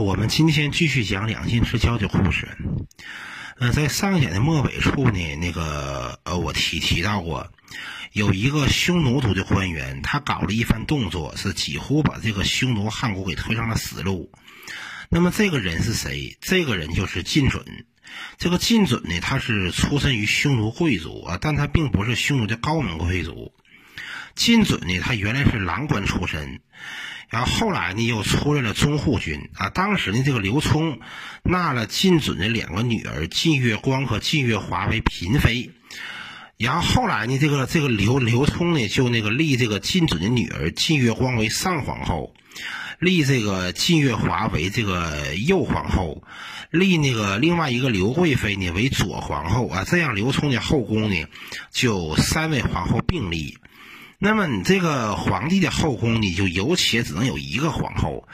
我们今天继续讲两晋之交的故事。呃，在上简的末尾处呢，那个呃，我提提到过，有一个匈奴族的官员，他搞了一番动作，是几乎把这个匈奴汉国给推上了死路。那么这个人是谁？这个人就是晋准。这个晋准呢，他是出身于匈奴贵族啊，但他并不是匈奴的高门贵族。晋准呢，他原来是郎官出身。然后后来呢，又出来了中护军啊。当时呢，这个刘聪纳了晋准的两个女儿晋月光和晋月华为嫔妃。然后后来呢，这个这个刘刘聪呢，就那个立这个晋准的女儿晋月光为上皇后，立这个晋月华为这个右皇后，立那个另外一个刘贵妃呢为左皇后啊。这样刘聪的后宫呢，就三位皇后并立。那么你这个皇帝的后宫，你就有且只能有一个皇后，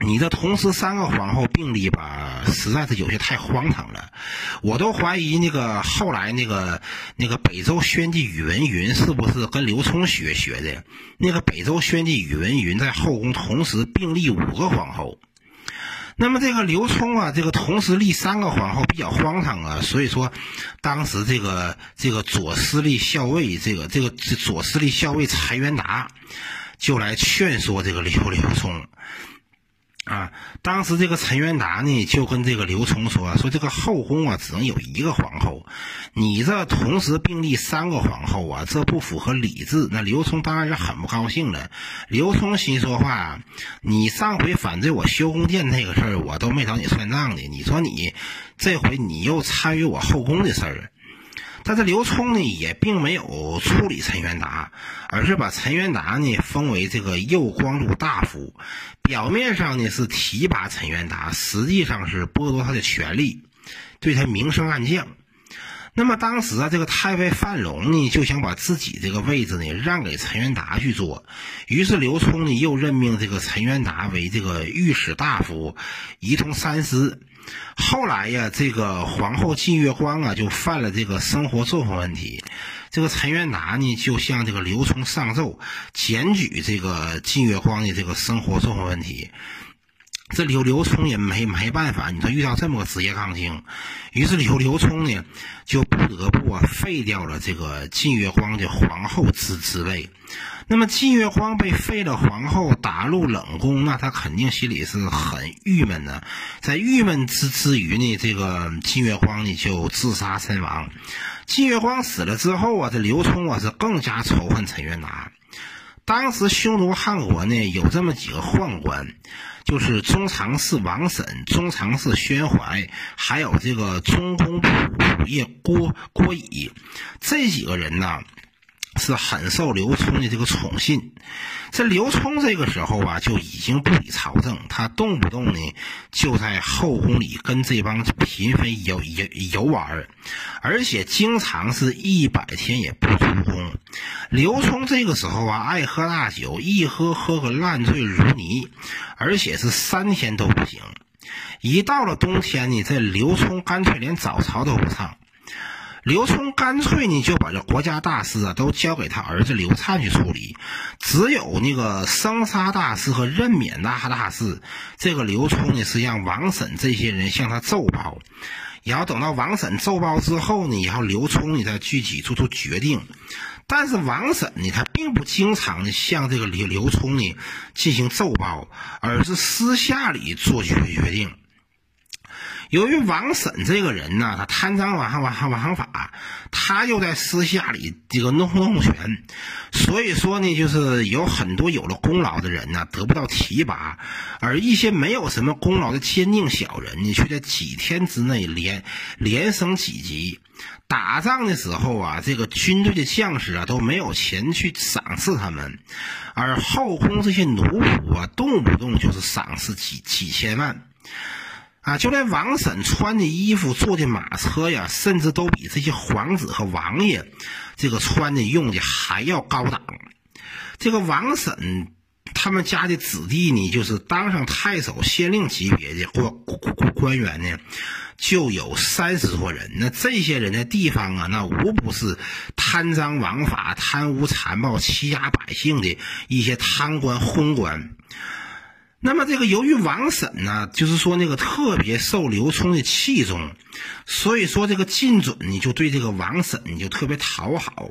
你这同时三个皇后并立吧，实在是有些太荒唐了。我都怀疑那个后来那个那个北周宣帝宇文云是不是跟刘聪学学的？那个北周宣帝宇文云在后宫同时并立五个皇后。那么这个刘聪啊，这个同时立三个皇后比较荒唐啊，所以说，当时这个这个左司隶校尉，这个这个左司隶校尉柴元达，就来劝说这个刘刘聪。啊，当时这个陈元达呢，就跟这个刘聪说：“说这个后宫啊，只能有一个皇后，你这同时并立三个皇后啊，这不符合礼制。”那刘聪当然是很不高兴了。刘聪心说话：“你上回反对我修宫殿那个事儿，我都没找你算账的。你说你这回你又参与我后宫的事儿。”但是刘聪呢，也并没有处理陈元达，而是把陈元达呢封为这个右光禄大夫。表面上呢是提拔陈元达，实际上是剥夺他的权利，对他明升暗降。那么当时啊，这个太尉范龙呢就想把自己这个位置呢让给陈元达去做，于是刘聪呢又任命这个陈元达为这个御史大夫，仪同三司。后来呀，这个皇后晋月光啊，就犯了这个生活作风问题。这个陈元达呢，就向这个刘聪上奏，检举这个晋月光的这个生活作风问题。这刘刘聪也没没办法，你说遇到这么个职业杠精，于是刘刘聪呢，就不得不啊废掉了这个晋月光的皇后之之位。那么金月光被废了皇后，打入冷宫，那他肯定心里是很郁闷的。在郁闷之之余呢，这个金月光呢就自杀身亡。金月光死了之后啊，这刘聪啊是更加仇恨陈元达。当时匈奴汉国呢有这么几个宦官，就是中常侍王审、中常侍宣怀，还有这个中宫仆仆射郭郭乙，这几个人呢。是很受刘聪的这个宠信，这刘聪这个时候啊就已经不理朝政，他动不动呢就在后宫里跟这帮嫔妃游游游玩，而且经常是一百天也不出宫。刘聪这个时候啊爱喝大酒，一喝喝个烂醉如泥，而且是三天都不行。一到了冬天呢，这刘聪干脆连早朝都不上。刘聪干脆呢就把这国家大事啊都交给他儿子刘灿去处理，只有那个生杀大事和任免大大事，这个刘聪呢是让王审这些人向他奏报，然后等到王审奏报之后呢，然后刘聪呢再具体做出决定。但是王审呢，他并不经常的向这个刘刘聪呢进行奏报，而是私下里做决决定。由于王审这个人呢，他贪赃枉枉枉法，他又在私下里这个弄弄权，所以说呢，就是有很多有了功劳的人呢得不到提拔，而一些没有什么功劳的奸佞小人呢，却在几天之内连连升几级。打仗的时候啊，这个军队的将士啊都没有钱去赏赐他们，而后宫这些奴仆啊，动不动就是赏赐几几千万。啊，就连王婶穿的衣服、坐的马车呀，甚至都比这些皇子和王爷这个穿的、用的还要高档。这个王婶他们家的子弟呢，就是当上太守、县令级别的官官员呢，就有三十多人。那这些人的地方啊，那无不是贪赃枉法、贪污残暴、欺压百姓的一些贪官、昏官。那么这个由于王审呢，就是说那个特别受刘聪的器重，所以说这个晋准呢就对这个王审就特别讨好。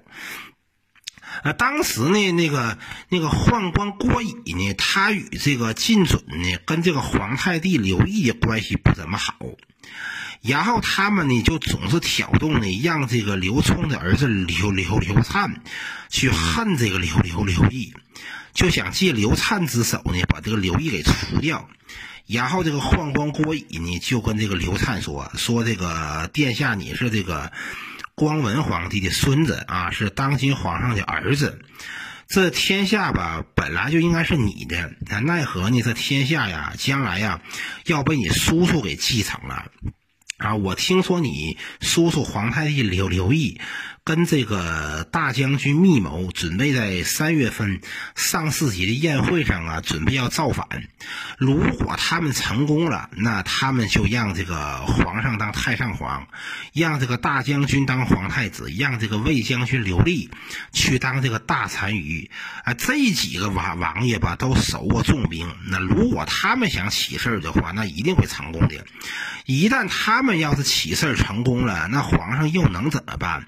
啊，当时呢，那个那个宦官郭乙呢，他与这个晋准呢，跟这个皇太帝刘毅的关系不怎么好。然后他们呢，就总是挑动呢，让这个刘聪的儿子刘刘刘灿去恨这个刘刘刘毅。就想借刘灿之手呢，把这个刘毅给除掉。然后这个宦官郭乙呢，就跟这个刘灿说：“说这个殿下，你是这个光文皇帝的孙子啊，是当今皇上的儿子。这天下吧，本来就应该是你的，但奈何呢？这天下呀，将来呀，要被你叔叔给继承了。啊，我听说你叔叔皇太帝刘刘毅。”跟这个大将军密谋，准备在三月份上巳节的宴会上啊，准备要造反。如果他们成功了，那他们就让这个皇上当太上皇，让这个大将军当皇太子，让这个魏将军刘立去当这个大单于。啊，这几个王王爷吧，都手握重兵。那如果他们想起事儿的话，那一定会成功的。一旦他们要是起事儿成功了，那皇上又能怎么办？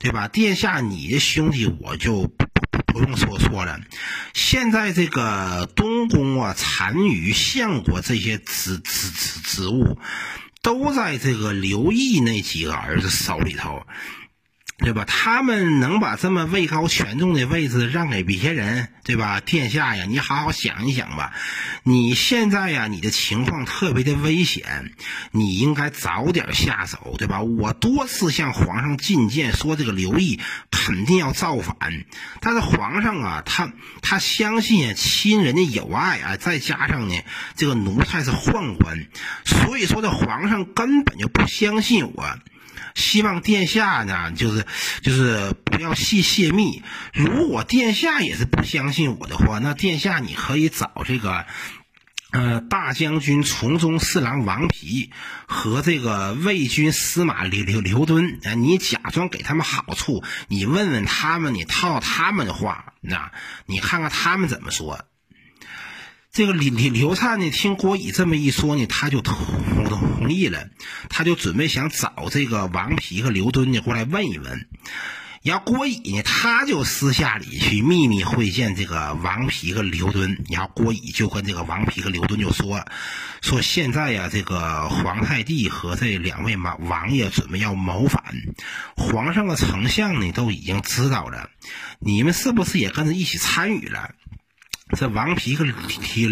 对吧，殿下，你的兄弟我就不不不用说错了。现在这个东宫啊、单于、相国这些职职职职务，都在这个刘毅那几个儿子手里头。对吧？他们能把这么位高权重的位置让给别人，对吧？殿下呀，你好好想一想吧。你现在呀，你的情况特别的危险，你应该早点下手，对吧？我多次向皇上进谏，说这个刘毅肯定要造反，但是皇上啊，他他相信亲人的友爱啊，再加上呢，这个奴才是宦官，所以说这皇上根本就不相信我。希望殿下呢，就是就是不要细泄密。如果殿下也是不相信我的话，那殿下你可以找这个，呃，大将军从中侍郎王皮和这个魏军司马刘刘刘敦，啊，你假装给他们好处，你问问他们，你套他们的话，那你看看他们怎么说。这个李李刘灿呢，听郭乙这么一说呢，他就同同意了，他就准备想找这个王皮和刘敦呢过来问一问。然后郭乙呢，他就私下里去秘密会见这个王皮和刘敦。然后郭乙就跟这个王皮和刘敦就说：“说现在呀，这个皇太帝和这两位王王爷准备要谋反，皇上的丞相呢都已经知道了，你们是不是也跟着一起参与了？”这王皮和刘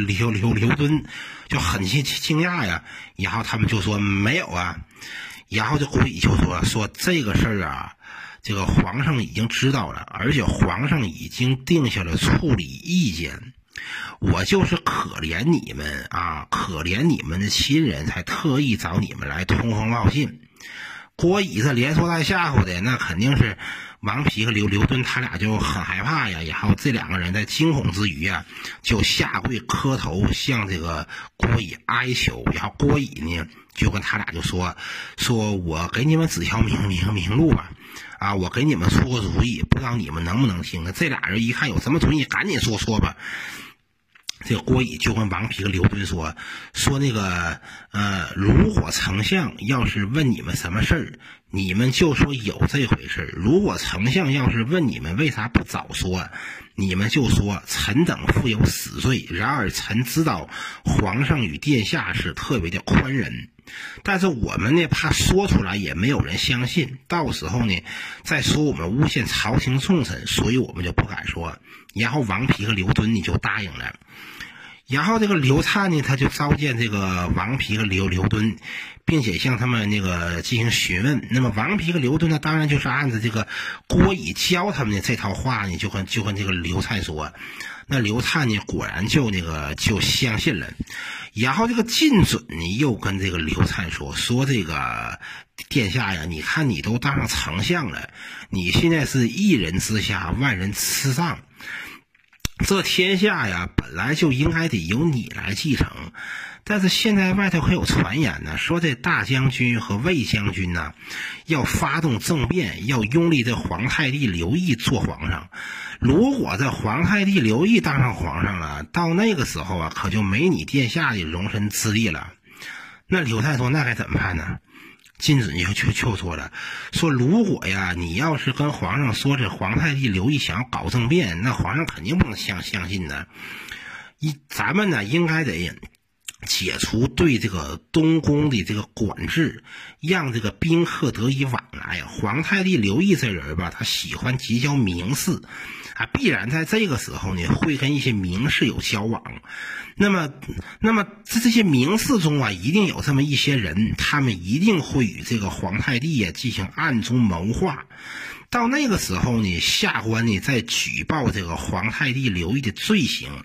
刘刘刘敦就很惊惊讶呀，然后他们就说没有啊，然后这郭乙就说说这个事儿啊，这个皇上已经知道了，而且皇上已经定下了处理意见，我就是可怜你们啊，可怜你们的亲人，才特意找你们来通风报信。郭乙这连说带吓唬的，那肯定是。王皮和刘刘敦他俩就很害怕呀，然后这两个人在惊恐之余啊，就下跪磕头向这个郭乙哀求，然后郭乙呢就跟他俩就说：“说我给你们指条明明明路吧，啊，我给你们出个主意，不知道你们能不能听呢？”这俩人一看有什么主意，赶紧说说吧。这个郭乙就跟王皮和刘敦说：“说那个呃，如果丞相要是问你们什么事儿。”你们就说有这回事儿如果丞相要是问你们为啥不早说，你们就说臣等负有死罪。然而臣知道皇上与殿下是特别的宽仁，但是我们呢怕说出来也没有人相信，到时候呢再说我们诬陷朝廷重臣，所以我们就不敢说。然后王皮和刘敦你就答应了。然后这个刘灿呢，他就召见这个王皮和刘刘敦，并且向他们那个进行询问。那么王皮和刘敦呢，当然就是按照这个郭乙教他们的这套话呢，就跟就跟这个刘灿说。那刘灿呢，果然就那个就相信了。然后这个靳准呢，又跟这个刘灿说说这个殿下呀，你看你都当上丞相了，你现在是一人之下，万人之上。这天下呀，本来就应该得由你来继承，但是现在外头可有传言呢，说这大将军和魏将军呢，要发动政变，要拥立这皇太帝刘义做皇上。如果这皇太帝刘义当上皇上了，到那个时候啊，可就没你殿下的容身之地了。那刘太说：“那该怎么办呢？”金子就就就说了：“说如果呀，你要是跟皇上说这皇太帝刘义想要搞政变，那皇上肯定不能相相信的。一咱们呢，应该得。”解除对这个东宫的这个管制，让这个宾客得以往来。皇太帝刘义这人吧，他喜欢结交名士，啊，必然在这个时候呢，会跟一些名士有交往。那么，那么在这些名士中啊，一定有这么一些人，他们一定会与这个皇太帝呀进行暗中谋划。到那个时候呢，下官呢再举报这个皇太帝刘义的罪行。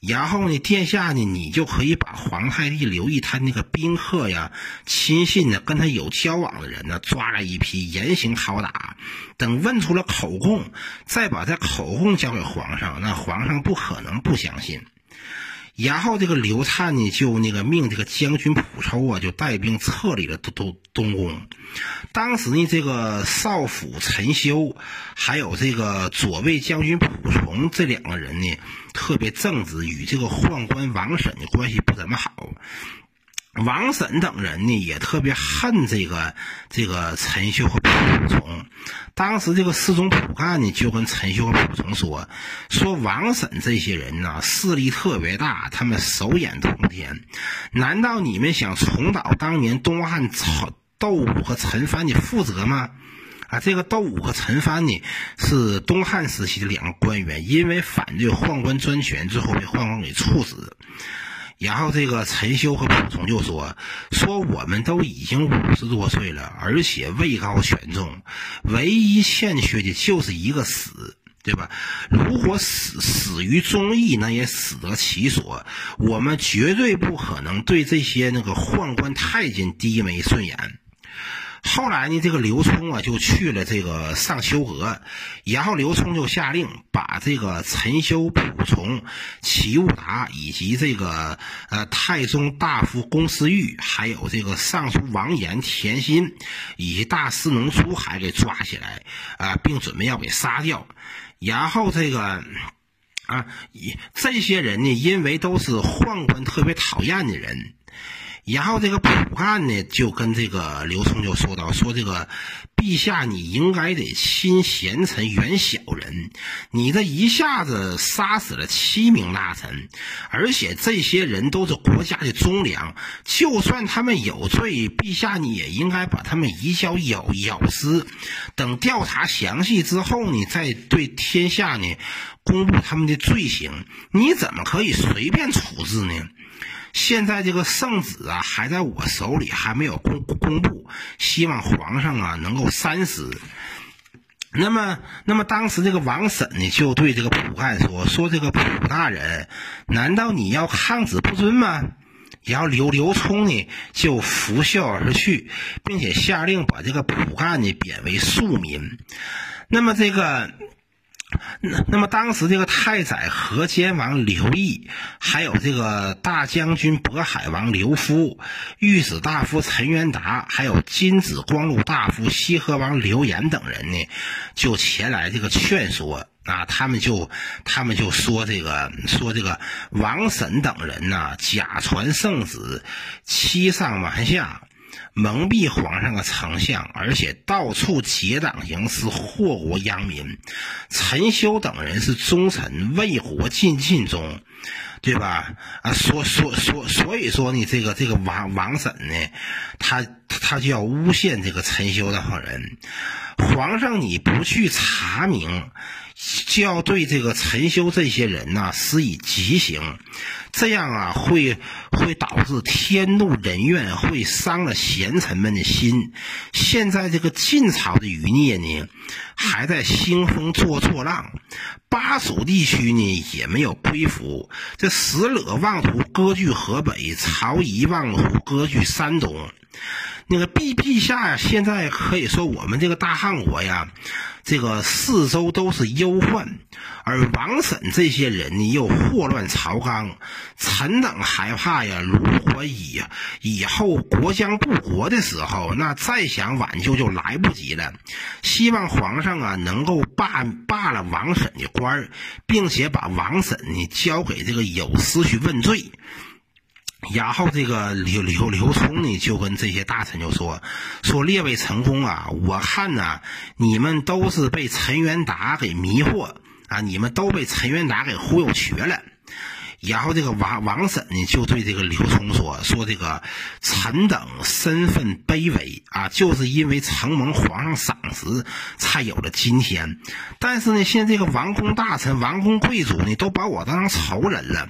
然后呢，殿下呢，你就可以把皇太帝刘义他那个宾客呀、亲信呢，跟他有交往的人呢，抓来一批严刑拷打。等问出了口供，再把这口供交给皇上，那皇上不可能不相信。然后这个刘灿呢，就那个命这个将军蒲抽啊，就带兵撤离了东东东宫。当时呢，这个少府陈修，还有这个左卫将军蒲崇这两个人呢，特别正直，与这个宦官王审的关系不怎么好。王审等人呢，也特别恨这个这个陈秀和蒲崇。当时这个侍中蒲干呢，就跟陈秀和蒲崇说：“说王审这些人呢，势力特别大，他们手眼通天。难道你们想重蹈当年东汉曹窦武和陈蕃的覆辙吗？”啊，这个窦武和陈蕃呢，是东汉时期的两个官员，因为反对宦官专权，最后被宦官给处死。然后这个陈修和蒲松就说：“说我们都已经五十多岁了，而且位高权重，唯一欠缺的就是一个死，对吧？如果死死于忠义，那也死得其所。我们绝对不可能对这些那个宦官太监低眉顺眼。”后来呢，这个刘聪啊就去了这个上丘阁，然后刘聪就下令把这个陈修、蒲崇、齐物达以及这个呃太宗大夫龚思玉，还有这个尚书王延、田心以及大司农朱海给抓起来啊，并准备要给杀掉。然后这个啊，这些人呢，因为都是宦官特别讨厌的人。然后这个蒲干呢，就跟这个刘聪就说到：“说这个陛下，你应该得亲贤臣远小人。你这一下子杀死了七名大臣，而且这些人都是国家的忠良。就算他们有罪，陛下你也应该把他们移交咬咬尸。等调查详细之后呢，再对天下呢公布他们的罪行。你怎么可以随便处置呢？”现在这个圣旨啊，还在我手里，还没有公公布。希望皇上啊能够三思。那么，那么当时这个王审呢，就对这个蒲干说：“说这个蒲大人，难道你要抗旨不遵吗？”然后刘刘聪呢就拂袖而去，并且下令把这个蒲干呢贬为庶民。那么这个。那那么当时这个太宰河间王刘义，还有这个大将军渤海王刘夫、御史大夫陈元达，还有金紫光禄大夫西河王刘岩等人呢，就前来这个劝说啊，他们就他们就说这个说这个王审等人呐，假传圣旨，欺上瞒下。蒙蔽皇上的丞相，而且到处结党营私，祸国殃民。陈修等人是忠臣，为国尽忠，对吧？啊，所所所所以说呢，这个这个王王审呢，他他就要诬陷这个陈修等人。皇上你不去查明，就要对这个陈修这些人呐施以极刑。这样啊，会会导致天怒人怨，会伤了贤臣们的心。现在这个晋朝的余孽呢，还在兴风作作浪，巴蜀地区呢也没有归服。这石勒妄图割据河北，曹仪妄图割据山东。那个陛陛下呀，现在可以说我们这个大汉国呀，这个四周都是忧患，而王审这些人呢又祸乱朝纲，臣等害怕呀，如果以以后国将不国的时候，那再想挽救就来不及了。希望皇上啊能够罢罢了王审的官儿，并且把王审呢交给这个有司去问罪。然后这个刘刘刘聪呢，就跟这些大臣就说：“说列位臣公啊，我看呐，你们都是被陈元达给迷惑啊，你们都被陈元达给忽悠瘸了。”然后这个王王审呢，就对这个刘聪说：“说这个臣等身份卑微啊，就是因为承蒙皇上赏识，才有了今天。但是呢，现在这个王公大臣、王公贵族呢，都把我当成仇人了。”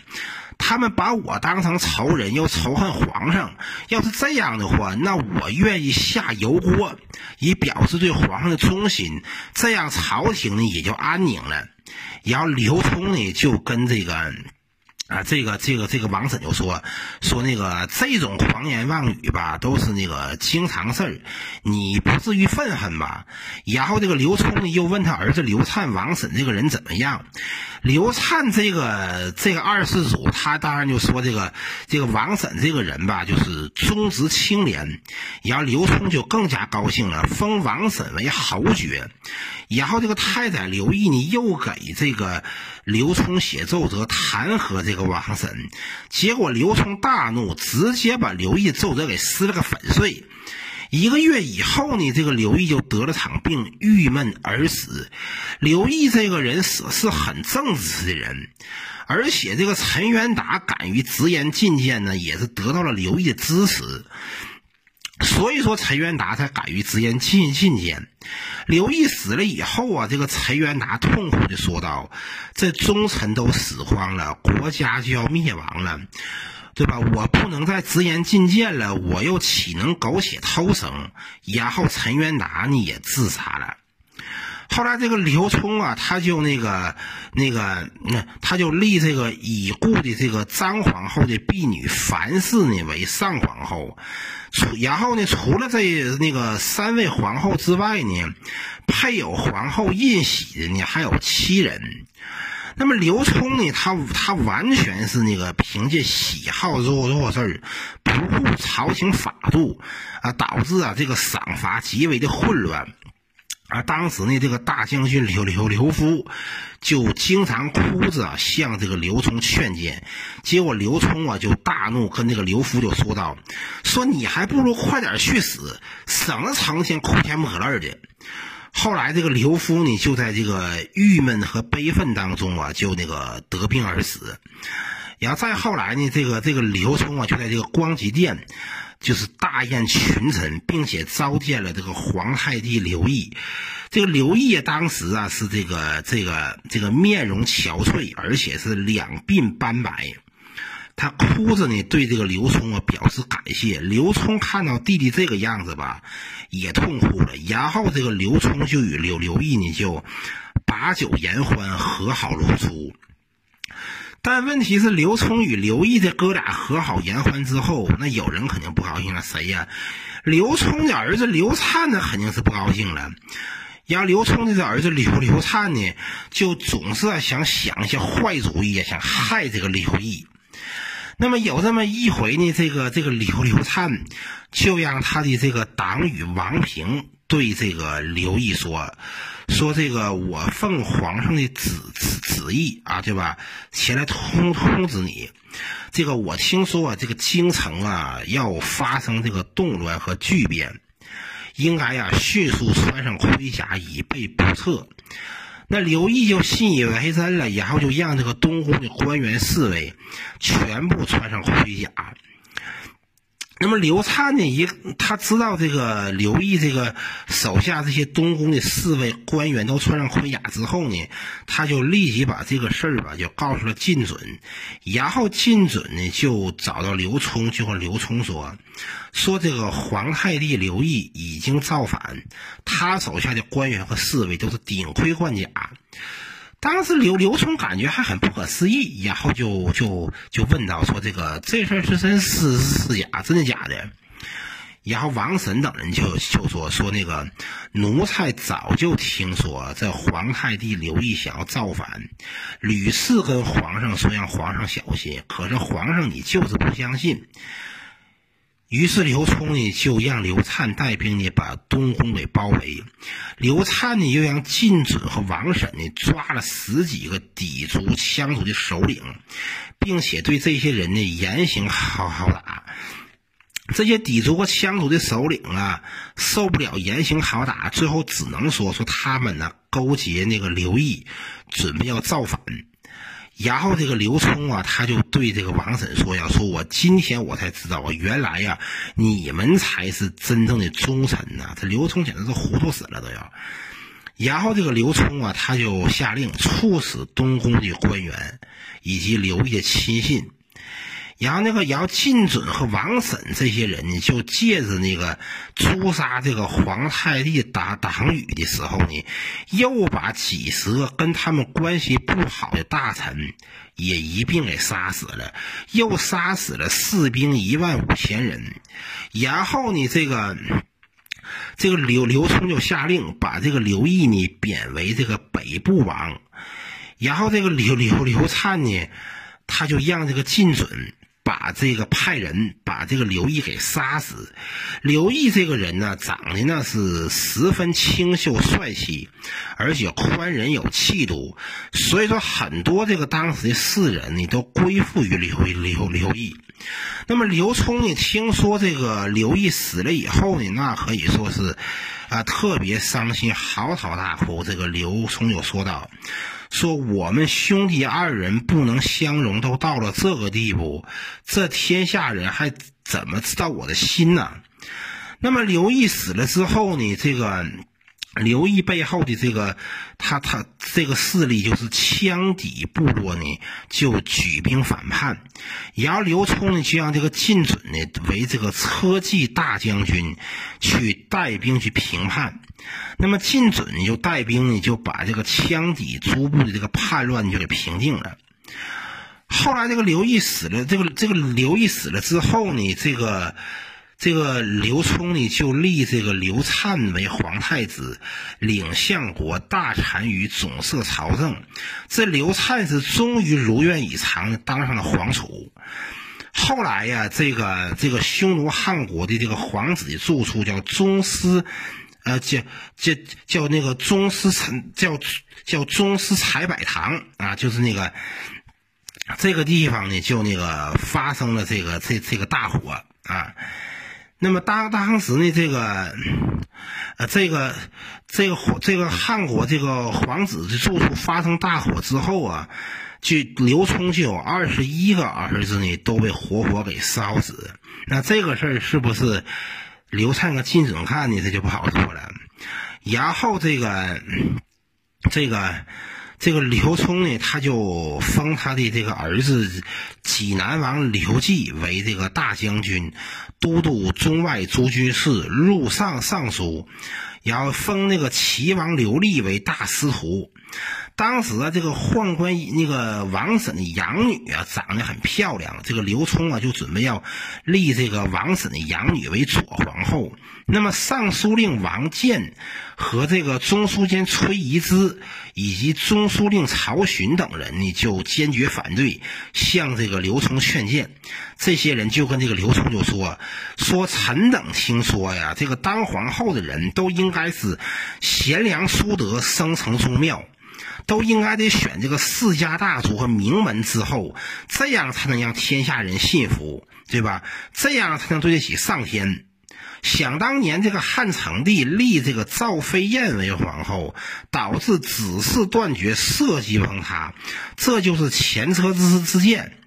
他们把我当成仇人，又仇恨皇上。要是这样的话，那我愿意下油锅，以表示对皇上的忠心。这样朝廷呢也就安宁了。然后刘聪呢就跟这个。啊，这个这个这个王审就说说那个这种狂言妄语吧，都是那个经常事儿，你不至于愤恨吧？然后这个刘聪呢又问他儿子刘灿，王审这个人怎么样？刘灿这个这个二世祖，他当然就说这个这个王审这个人吧，就是忠直清廉。然后刘聪就更加高兴了，封王审为侯爵。然后这个太宰刘毅呢，又给这个刘聪写奏折弹劾这个王审，结果刘聪大怒，直接把刘毅奏折给撕了个粉碎。一个月以后呢，这个刘毅就得了场病，郁闷而死。刘毅这个人死是很正直的人，而且这个陈元达敢于直言进谏呢，也是得到了刘毅的支持。所以说，陈元达才敢于直言进进谏。刘毅死了以后啊，这个陈元达痛苦的说道：“这忠臣都死光了，国家就要灭亡了，对吧？我不能再直言进谏了，我又岂能苟且偷生？”然后陈元达呢也自杀了。后来这个刘聪啊，他就那个那个那他就立这个已故的这个张皇后的婢女樊氏呢为上皇后。除然后呢，除了这那个三位皇后之外呢，配有皇后印玺的呢还有七人。那么刘聪呢，他他完全是那个凭借喜好做做事儿，不顾朝廷法度啊，导致啊这个赏罚极为的混乱。而当时呢，这个大将军刘刘刘夫就经常哭着向这个刘聪劝谏，结果刘聪啊就大怒，跟这个刘夫就说道：“说你还不如快点去死，省得成天哭天抹泪的。”后来这个刘夫呢，就在这个郁闷和悲愤当中啊，就那个得病而死。然后再后来呢，这个这个刘聪啊，就在这个光极殿。就是大宴群臣，并且召见了这个皇太帝刘毅。这个刘毅当时啊是这个这个这个面容憔悴，而且是两鬓斑白。他哭着呢对这个刘聪啊表示感谢。刘聪看到弟弟这个样子吧，也痛哭了。然后这个刘聪就与刘刘毅呢就把酒言欢，和好如初。但问题是，刘聪与刘毅这哥俩和好言欢之后，那有人肯定不高兴了。谁呀？刘聪的儿子刘灿呢，肯定是不高兴了。然后刘聪的这儿子刘刘灿呢，就总是想想一些坏主意，想害这个刘毅。那么有这么一回呢，这个这个刘刘灿就让他的这个党羽王平对这个刘毅说。说这个，我奉皇上的旨旨旨意啊，对吧？前来通通知你，这个我听说啊，这个京城啊要发生这个动乱和巨变，应该呀迅速穿上盔甲以备不测。那刘毅就信以为真了，然后就让这个东宫的官员侍卫全部穿上盔甲。那么刘灿呢？一他知道这个刘毅这个手下这些东宫的侍卫官员都穿上盔甲之后呢，他就立即把这个事儿吧就告诉了靳准，然后靳准呢就找到刘聪，就和刘聪说，说这个皇太帝刘毅已经造反，他手下的官员和侍卫都是顶盔贯甲。当时刘刘聪感觉还很不可思议，然后就就就问到说：“这个这事儿是真是是假？真的假的？”然后王审等人就就说说那个奴才早就听说这皇太帝刘义想要造反，屡次跟皇上说让皇上小心，可是皇上你就是不相信。于是刘聪呢就让刘灿带兵呢把东宫给包围，刘灿呢又让靳准和王审呢抓了十几个氐族羌族的首领，并且对这些人呢严刑好好打。这些氐族和羌族的首领啊受不了严刑好打，最后只能说说他们呢勾结那个刘毅，准备要造反。然后这个刘聪啊，他就对这个王婶说呀：“说我今天我才知道啊，原来呀，你们才是真正的忠臣呐！”这刘聪简直是糊涂死了都要。然后这个刘聪啊，他就下令处死东宫的官员以及刘烨亲信。然后那个，然后靳准和王审这些人呢，就借着那个诛杀这个皇太帝党党羽的时候呢，又把几十个跟他们关系不好的大臣也一并给杀死了，又杀死了士兵一万五千人。然后呢，这个这个刘刘聪就下令把这个刘毅呢贬为这个北部王。然后这个刘刘刘灿呢，他就让这个靳准。把这个派人把这个刘毅给杀死。刘毅这个人呢，长得那是十分清秀帅气，而且宽仁有气度，所以说很多这个当时的士人呢都归附于刘刘刘毅。那么刘聪呢，听说这个刘毅死了以后呢，那可以说是啊特别伤心，嚎啕大哭。这个刘聪就说道。说我们兄弟二人不能相容，都到了这个地步，这天下人还怎么知道我的心呢？那么刘毅死了之后呢？这个刘毅背后的这个他他这个势力就是羌底部落呢，就举兵反叛，然后刘聪呢就让这个靳准呢为这个车骑大将军，去带兵去平叛。那么靳准呢，就带兵呢，就把这个羌底诸部的这个叛乱就给平定了。后来这个刘毅死了，这个这个刘毅死了之后呢，这个这个刘聪呢就立这个刘灿为皇太子，领相国、大单于，总摄朝政。这刘灿是终于如愿以偿的当上了皇储。后来呀，这个这个匈奴汉国的这个皇子的住处叫宗师。呃，叫叫叫那个宗师陈，叫叫宗师采柏堂啊，就是那个这个地方呢，就那个发生了这个这这个大火啊。那么当当时呢，这个呃这个这个这个汉国这个皇子的住处发生大火之后啊，就刘聪就有二十一个儿子呢都被活活给烧死。那这个事儿是不是？刘灿和靳准看呢，他就不好说了。然后这个，这个，这个刘聪呢，他就封他的这个儿子济南王刘季为这个大将军、都督中外诸军事、录上尚书，然后封那个齐王刘立为大司徒。当时啊，这个宦官那个王审的养女啊，长得很漂亮。这个刘聪啊，就准备要立这个王审的养女为左皇后。那么尚书令王建和这个中书监崔宜之以及中书令曹询等人呢，就坚决反对，向这个刘聪劝谏。这些人就跟这个刘聪就说：“说臣等听说呀，这个当皇后的人都应该是贤良淑德，生成宗庙。”都应该得选这个世家大族和名门之后，这样才能让天下人信服，对吧？这样才能对得起上天。想当年，这个汉成帝立这个赵飞燕为皇后，导致子嗣断绝，社稷崩塌，这就是前车之之鉴。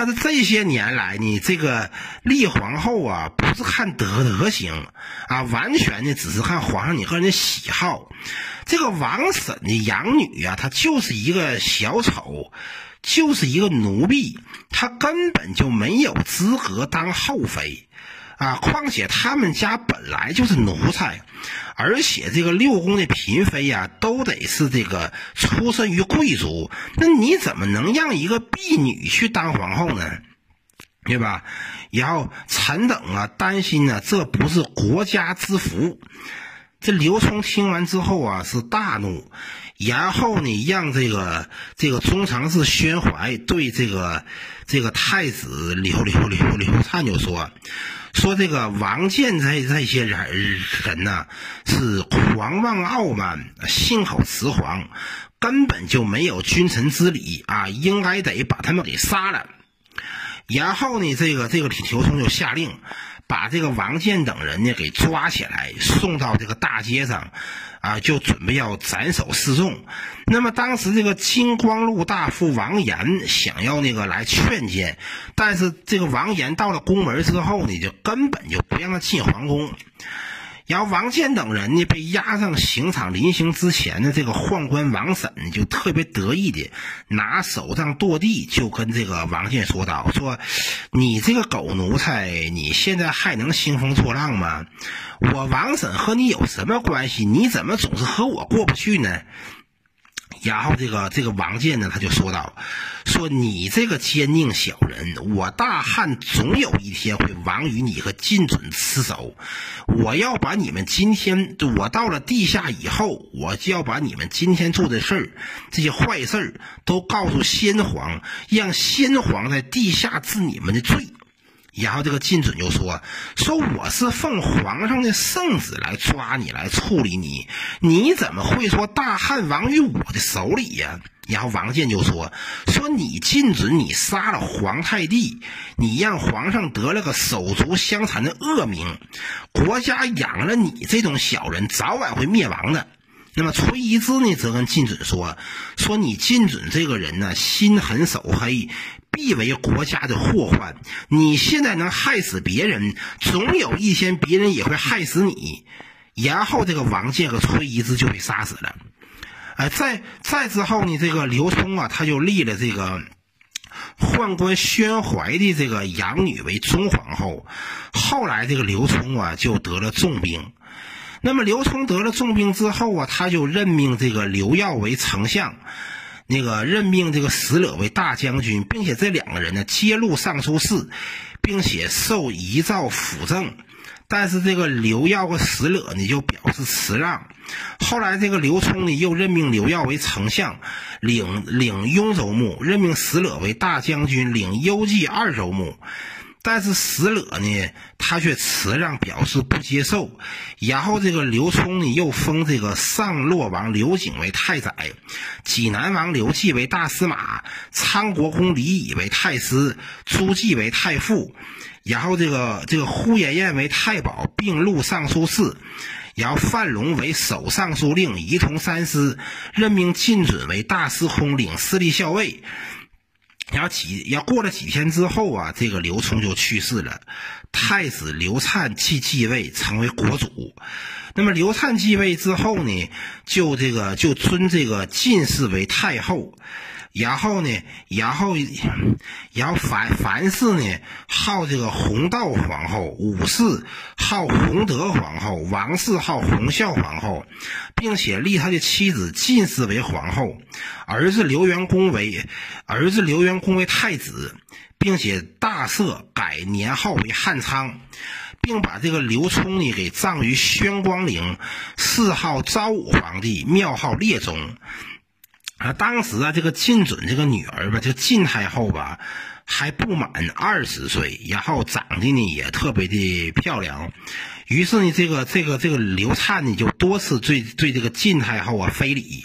但是这些年来呢，这个立皇后啊，不是看德德行啊，完全呢只是看皇上你个人的喜好。这个王婶的养女啊，她就是一个小丑，就是一个奴婢，她根本就没有资格当后妃啊！况且他们家本来就是奴才，而且这个六宫的嫔妃呀，都得是这个出身于贵族，那你怎么能让一个婢女去当皇后呢？对吧？然后臣等啊担心呢，这不是国家之福。这刘聪听完之后啊，是大怒，然后呢，让这个这个中常侍宣怀对这个这个太子刘刘刘刘灿就说。说这个王建这这些人人呢，是狂妄傲慢，信口雌黄，根本就没有君臣之礼啊！应该得把他们给杀了。然后呢，这个这个李求松就下令。把这个王建等人呢给抓起来，送到这个大街上，啊，就准备要斩首示众。那么当时这个金光禄大夫王延想要那个来劝谏，但是这个王延到了宫门之后呢，就根本就不让他进皇宫。然后王建等人呢被押上刑场，临刑之前呢，这个宦官王审就特别得意的拿手杖跺地，就跟这个王建说道：“说你这个狗奴才，你现在还能兴风作浪吗？我王审和你有什么关系？你怎么总是和我过不去呢？”然后这个这个王建呢，他就说道：“说你这个奸佞小人，我大汉总有一天会亡于你和晋准之手。我要把你们今天，我到了地下以后，我就要把你们今天做的事儿，这些坏事儿都告诉先皇，让先皇在地下治你们的罪。”然后这个晋准就说：“说我是奉皇上的圣旨来抓你，来处理你，你怎么会说大汉亡于我的手里呀？”然后王建就说：“说你晋准，你杀了皇太帝，你让皇上得了个手足相残的恶名，国家养了你这种小人，早晚会灭亡的。”那么崔一之呢，则跟晋准说：“说你晋准这个人呢，心狠手黑。”必为国家的祸患。你现在能害死别人，总有一天别人也会害死你。然后这个王建和崔一之就被杀死了。哎，再再之后呢，这个刘聪啊，他就立了这个宦官宣怀的这个养女为中皇后。后来这个刘聪啊，就得了重病。那么刘聪得了重病之后啊，他就任命这个刘耀为丞相。那个任命这个石勒为大将军，并且这两个人呢揭露尚书事，并且受遗诏辅政。但是这个刘耀和石勒呢就表示辞让。后来这个刘聪呢又任命刘耀为丞相，领领雍州牧，任命石勒为大将军，领幽蓟二州牧。但是石勒呢，他却辞让，表示不接受。然后这个刘聪呢，又封这个上洛王刘景为太宰，济南王刘季为大司马，昌国公李乙为太师，朱季为太傅。然后这个这个呼延晏为太保，并录尚书事。然后范龙为首尚书令，仪同三司，任命晋准为大司空，领司隶校尉。然后几要过了几天之后啊，这个刘聪就去世了，太子刘灿继继位成为国主。那么刘灿继位之后呢，就这个就尊这个晋氏为太后。然后呢，然后，然后凡凡氏呢，号这个弘道皇后，武氏号弘德皇后，王氏号弘孝皇后，并且立他的妻子晋氏为皇后，儿子刘元恭为儿子刘元恭为太子，并且大赦改年号为汉昌，并把这个刘聪呢给葬于宣光陵，谥号昭武皇帝，庙号列宗。啊，当时啊，这个晋准这个女儿吧，就晋太后吧，还不满二十岁，然后长得呢也特别的漂亮。于是呢，这个这个这个刘灿呢，就多次对对这个晋太后啊非礼。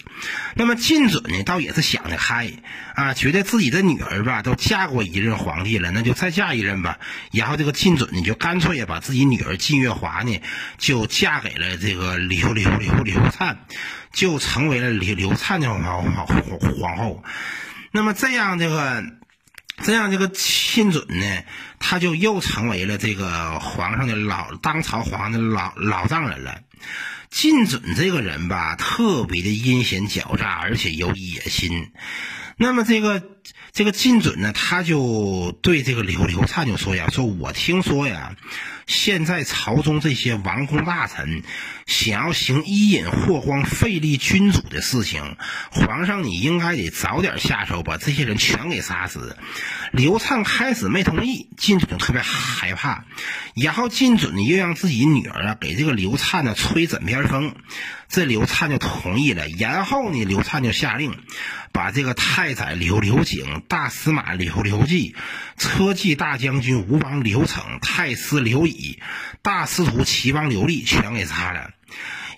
那么晋准呢，倒也是想得开啊，觉得自己的女儿吧，都嫁过一任皇帝了，那就再嫁一任吧。然后这个晋准呢，就干脆也把自己女儿晋月华呢，就嫁给了这个刘刘刘刘灿。就成为了刘刘灿的皇皇皇后，那么这样这个这样这个亲准呢，他就又成为了这个皇上的老当朝皇上的老老丈人了。晋准这个人吧，特别的阴险狡诈，而且有野心。那么这个这个晋准呢，他就对这个刘刘灿就说呀：“说我听说呀，现在朝中这些王公大臣想要行伊尹霍光废立君主的事情，皇上你应该得早点下手，把这些人全给杀死。”刘灿开始没同意，晋准特别害怕，然后晋准呢又让自己女儿啊给这个刘灿呢吹枕边风，这刘灿就同意了，然后呢刘灿就下令。把这个太宰刘刘景、大司马刘刘季、车骑大将军吴王刘成、太师刘乙、大司徒齐王刘立全给杀了。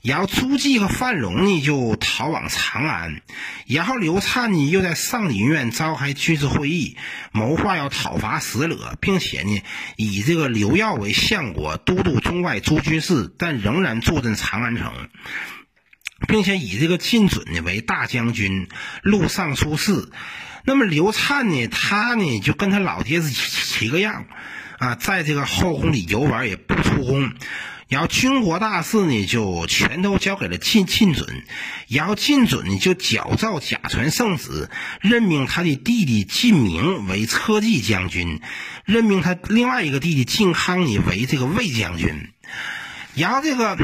然后朱棣和范荣呢就逃往长安。然后刘灿呢又在上林苑召开军事会议，谋划要讨伐石勒，并且呢以这个刘耀为相国，都督中外诸军事，但仍然坐镇长安城。并且以这个晋准呢为大将军、录尚书事。那么刘灿呢，他呢就跟他老爹是一个样，啊，在这个后宫里游玩也不出宫。然后军国大事呢就全都交给了晋晋准。然后晋准呢就矫诏假传圣旨，任命他的弟弟晋明为车骑将军，任命他另外一个弟弟晋康呢为这个卫将军。然后这个。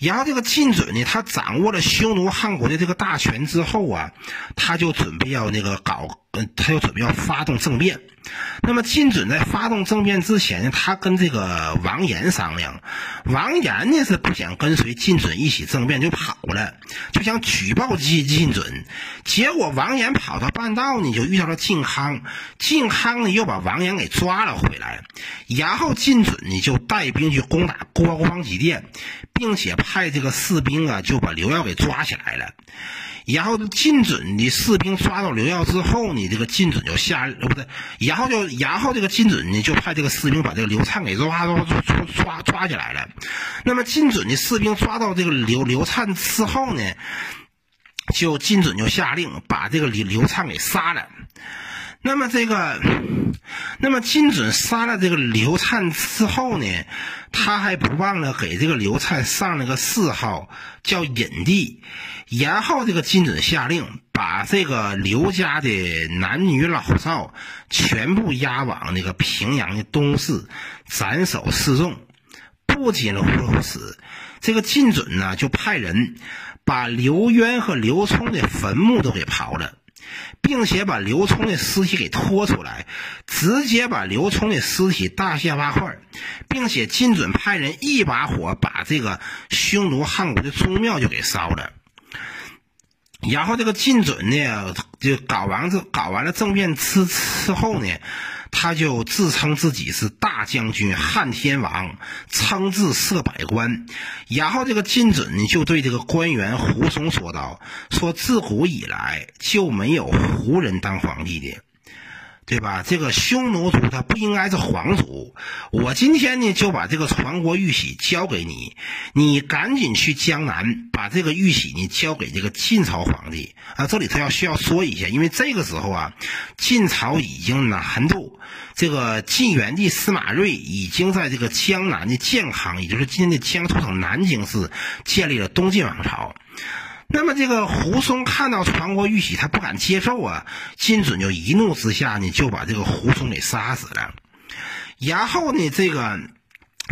然后这个晋准呢，他掌握了匈奴汉国的这个大权之后啊，他就准备要那个搞，他就准备要发动政变。那么晋准在发动政变之前呢，他跟这个王延商量，王延呢是不想跟随晋准一起政变，就跑了，就想举报晋晋准。结果王延跑到半道呢，就遇到了靖康，靖康呢又把王延给抓了回来，然后晋准呢就带兵去攻打郭光吉殿，并且派这个士兵啊就把刘耀给抓起来了。然后晋准的士兵抓到刘耀之后呢，这个晋准就下，呃不对，然后就然后这个晋准呢就派这个士兵把这个刘灿给抓抓抓抓抓起来了。那么晋准的士兵抓到这个刘刘灿之后呢，就晋准就下令把这个刘刘灿给杀了。那么这个，那么金准杀了这个刘灿之后呢，他还不忘了给这个刘灿上了个谥号，叫隐帝。然后这个金准下令把这个刘家的男女老少全部押往那个平阳的东市斩首示众。不仅如此，这个金准呢就派人把刘渊和刘聪的坟墓都给刨了。并且把刘聪的尸体给拖出来，直接把刘聪的尸体大卸八块，并且金准派人一把火把这个匈奴汉国的宗庙就给烧了。然后这个晋准呢，就搞完这搞完了政变之之后呢。他就自称自己是大将军、汉天王，称制设百官。然后这个金准呢，就对这个官员胡松说道：“说自古以来就没有胡人当皇帝的。”对吧？这个匈奴族他不应该是皇族。我今天呢就把这个传国玉玺交给你，你赶紧去江南把这个玉玺呢交给这个晋朝皇帝啊。这里头要需要说一下，因为这个时候啊，晋朝已经南渡，这个晋元帝司马睿已经在这个江南的建康，也就是今天的江苏省南京市建立了东晋王朝。那么这个胡松看到传国玉玺，他不敢接受啊！金准就一怒之下呢，就把这个胡松给杀死了。然后呢，这个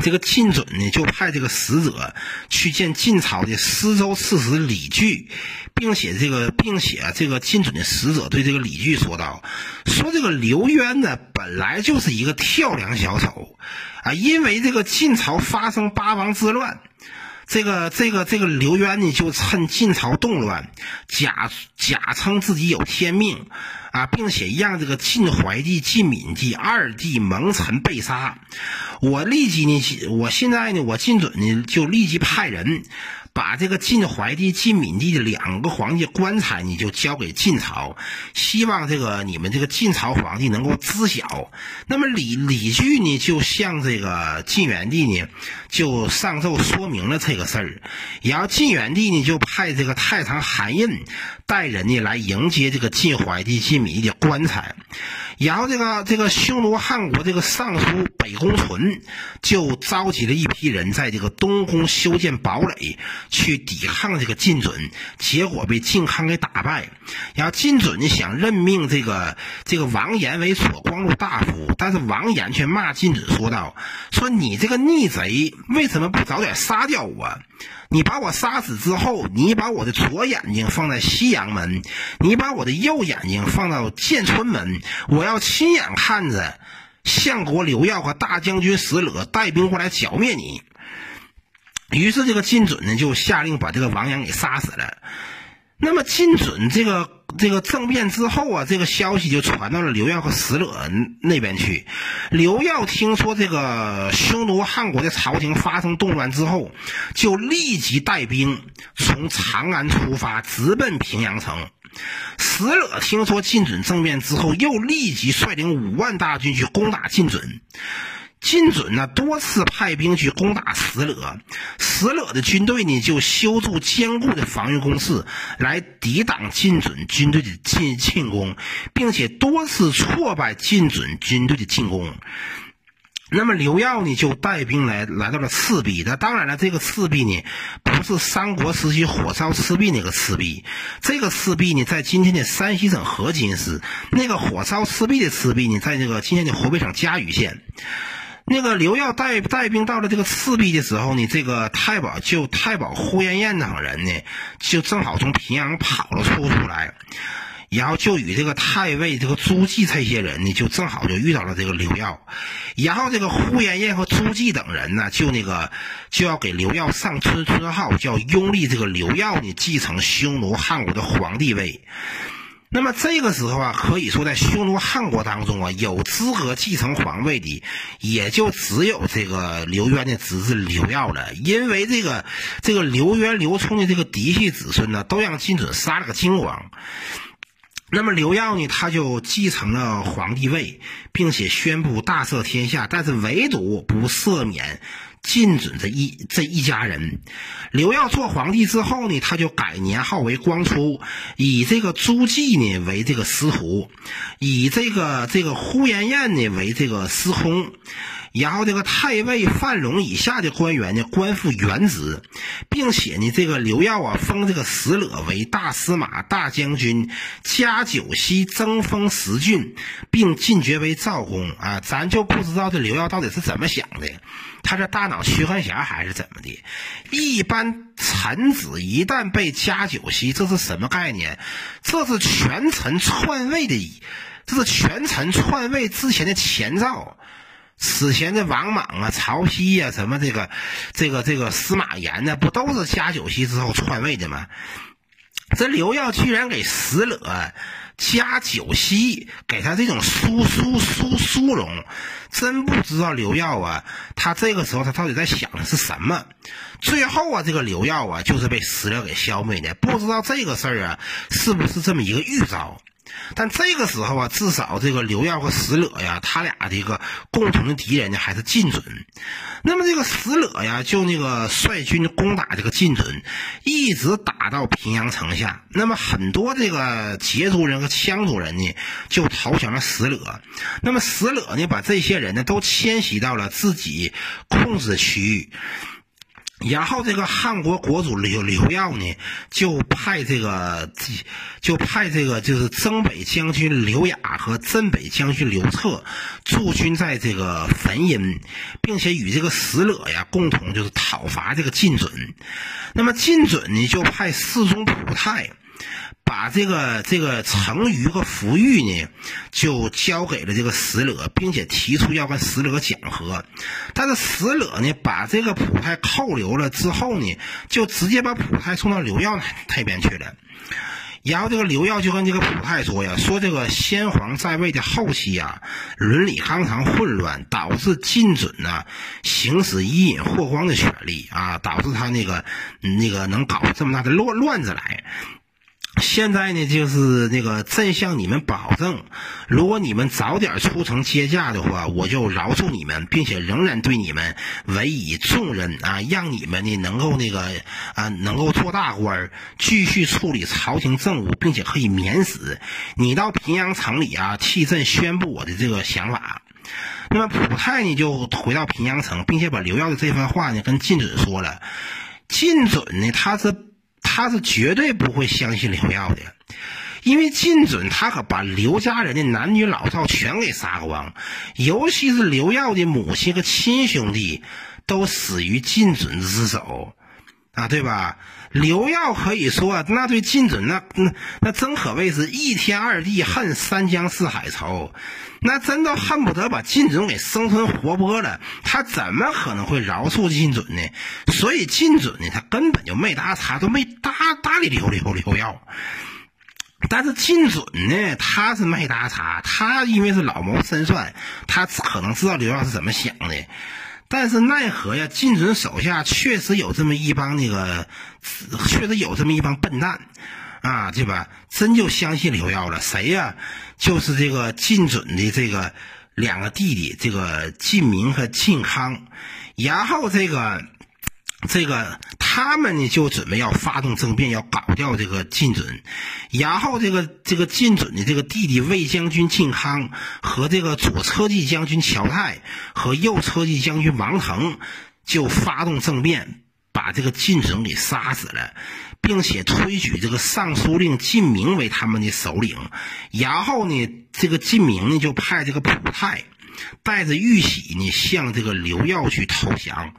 这个金准呢，就派这个使者去见晋朝的司州刺史李据，并且这个并且这个金准的使者对这个李据说道：“说这个刘渊呢，本来就是一个跳梁小丑啊，因为这个晋朝发生八王之乱。”这个这个这个刘渊呢，就趁晋朝动乱，假假称自己有天命，啊，并且让这个晋怀帝、晋敏帝二帝蒙尘被杀。我立即呢，我现在呢，我晋准呢，就立即派人。把这个晋怀帝、晋敏帝的两个皇帝棺材，你就交给晋朝，希望这个你们这个晋朝皇帝能够知晓。那么李李据呢，就向这个晋元帝呢，就上奏说明了这个事儿。然后晋元帝呢，就派这个太常韩胤带人呢来迎接这个晋怀帝、晋。斤米的棺材。然后这个这个匈奴汉国这个尚书北宫纯就召集了一批人，在这个东宫修建堡垒，去抵抗这个晋准，结果被晋康给打败。然后晋准想任命这个这个王延为左光禄大夫，但是王延却骂晋准说道：“说你这个逆贼，为什么不早点杀掉我？”你把我杀死之后，你把我的左眼睛放在西阳门，你把我的右眼睛放到建春门，我要亲眼看着相国刘耀和大将军石勒带兵过来剿灭你。于是这个晋准呢，就下令把这个王阳给杀死了。那么晋准这个。这个政变之后啊，这个消息就传到了刘耀和石勒那边去。刘耀听说这个匈奴汉国的朝廷发生动乱之后，就立即带兵从长安出发，直奔平阳城。石勒听说晋准政变之后，又立即率领五万大军去攻打晋准。晋准呢多次派兵去攻打石勒，石勒的军队呢就修筑坚固的防御工事来抵挡晋准军队的进进攻，并且多次挫败晋准军队的进攻。那么刘耀呢就带兵来来到了赤壁，那当然了，这个赤壁呢不是三国时期火烧赤壁那个赤壁，这个赤壁呢在今天的山西省河津市，那个火烧赤壁的赤壁呢在这个今天的河北省嘉鱼县。那个刘耀带带兵到了这个赤壁的时候呢，这个太保就太保呼延晏等人呢，就正好从平阳跑了出出来，然后就与这个太尉这个朱季这些人呢，就正好就遇到了这个刘耀，然后这个呼延晏和朱季等人呢，就那个就要给刘耀上尊尊号，叫拥立这个刘耀呢继承匈奴汉国的皇帝位。那么这个时候啊，可以说在匈奴汉国当中啊，有资格继承皇位的，也就只有这个刘渊的侄子刘耀了。因为这个这个刘渊、刘聪的这个嫡系子孙呢，都让金准杀了个精光。那么刘耀呢，他就继承了皇帝位，并且宣布大赦天下，但是唯独不赦免。禁准这一这一家人，刘耀做皇帝之后呢，他就改年号为光初，以这个朱棣呢为这个司徒，以这个这个呼延晏呢为这个司空。然后这个太尉范龙以下的官员呢，官复原职，并且呢，这个刘耀啊，封这个石勒为大司马、大将军，加九锡，增封十郡，并进爵为赵公啊。咱就不知道这刘耀到底是怎么想的，他这大脑缺根弦还是怎么的？一般臣子一旦被加九锡，这是什么概念？这是权臣篡位的，这是权臣篡位之前的前兆。此前的王莽啊、曹丕呀，什么这个、这个、这个司马炎呢，不都是加九锡之后篡位的吗？这刘耀居然给石勒加九锡，给他这种殊殊殊殊荣，真不知道刘耀啊，他这个时候他到底在想的是什么？最后啊，这个刘耀啊，就是被石勒给消灭的，不知道这个事儿啊，是不是这么一个预兆？但这个时候啊，至少这个刘耀和石勒呀，他俩这个共同的敌人呢，还是晋准。那么这个石勒呀，就那个率军攻打这个晋准，一直打到平阳城下。那么很多这个羯族人和羌族人呢，就投降了石勒。那么石勒呢，把这些人呢，都迁徙到了自己控制区域。然后这个汉国国主刘刘耀呢，就派这个，就派这个就是征北将军刘雅和镇北将军刘策驻军在这个汾阴，并且与这个石勒呀共同就是讨伐这个晋准。那么晋准呢，就派侍中普泰。把这个这个成瑜和福玉呢，就交给了这个石勒，并且提出要跟石勒讲和。但是石勒呢，把这个普泰扣留了之后呢，就直接把普泰送到刘耀那边去了。然后这个刘耀就跟这个普泰说呀：“说这个先皇在位的后期呀，伦理纲常混乱，导致晋准呢行使伊尹霍光的权利啊，导致他那个那个能搞这么大的乱乱子来。”现在呢，就是那个朕向你们保证，如果你们早点出城接驾的话，我就饶恕你们，并且仍然对你们委以重任啊，让你们呢能够那个啊能够做大官，继续处理朝廷政务，并且可以免死。你到平阳城里啊，替朕宣布我的这个想法。那么普泰呢，就回到平阳城，并且把刘耀的这番话呢跟靳准说了。靳准呢，他是。他是绝对不会相信刘耀的，因为靳准他可把刘家人的男女老少全给杀光，尤其是刘耀的母亲和亲兄弟都死于靳准之手，啊，对吧？刘耀可以说那对靳准那那那真可谓是一天二地恨，三江四海愁。那真都恨不得把靳准给生吞活剥了，他怎么可能会饶恕靳准呢？所以靳准呢，他根本就没搭茬，都没搭搭理刘刘刘耀。但是靳准呢，他是没搭茬，他因为是老谋深算，他可能知道刘耀是怎么想的。但是奈何呀，靳准手下确实有这么一帮那个，确实有这么一帮笨蛋。啊，对吧？真就相信刘耀了？谁呀？就是这个靳准的这个两个弟弟，这个靳明和靳康。然后这个这个他们呢，就准备要发动政变，要搞掉这个靳准。然后这个这个靳准的这个弟弟魏将军靳康和这个左车骑将军乔泰和右车骑将军王腾就发动政变。把这个靳准给杀死了，并且推举这个尚书令靳明为他们的首领。然后呢，这个靳明呢就派这个普泰带着玉玺呢向这个刘耀去投降。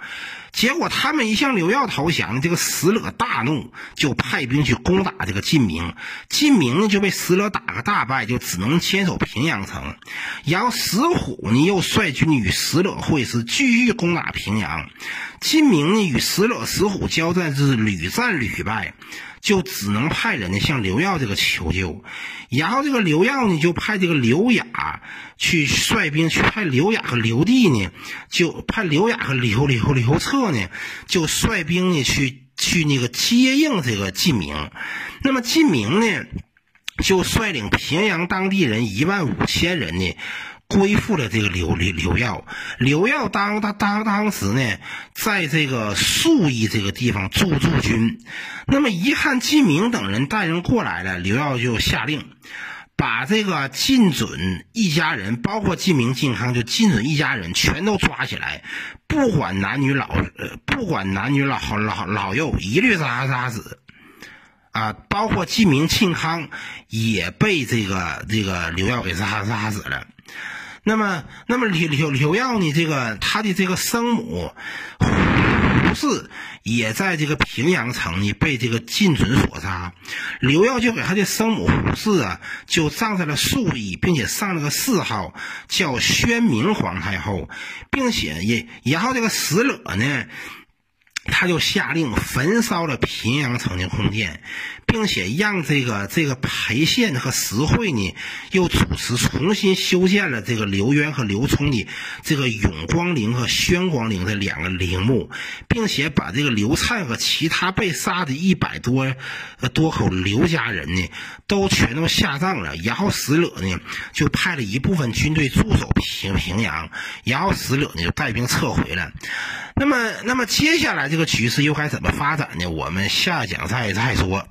结果他们一向刘耀投降，这个石勒大怒，就派兵去攻打这个晋明。晋明呢就被石勒打个大败，就只能坚守平阳城。然后石虎呢又率军与石勒会师，继续攻打平阳。晋明呢与石勒、石虎交战是屡战屡败。就只能派人呢向刘耀这个求救，然后这个刘耀呢就派这个刘雅去率兵去派刘雅和刘帝呢，就派刘雅和刘刘刘彻呢就率兵呢去去那个接应这个晋明，那么晋明呢就率领平阳当地人一万五千人呢。恢复了这个刘刘刘耀，刘耀当他当当时呢，在这个宿邑这个地方驻驻军。那么一看季明等人带人过来了，刘耀就下令，把这个晋准一家人，包括靳明、靳康，就晋准一家人全都抓起来，不管男女老，呃，不管男女老老老幼，一律杀杀死。啊，包括晋明、晋康也被这个这个刘耀给杀杀死了。那么，那么刘刘刘耀呢？这个他的这个生母胡氏也在这个平阳城呢，被这个晋准所杀。刘耀就给他的生母胡氏啊，就葬在了宿邑，并且上了个谥号，叫宣明皇太后，并且也然后这个死者呢。他就下令焚烧了平阳城的宫殿，并且让这个这个裴宪和石惠呢，又主持重新修建了这个刘渊和刘聪的这个永光陵和宣光陵的两个陵墓，并且把这个刘灿和其他被杀的一百多多口刘家人呢，都全都下葬了。然后石勒呢，就派了一部分军队驻守平平阳，然后石勒呢就带兵撤回了。那么，那么接下来这个局势又该怎么发展呢？我们下讲再再说。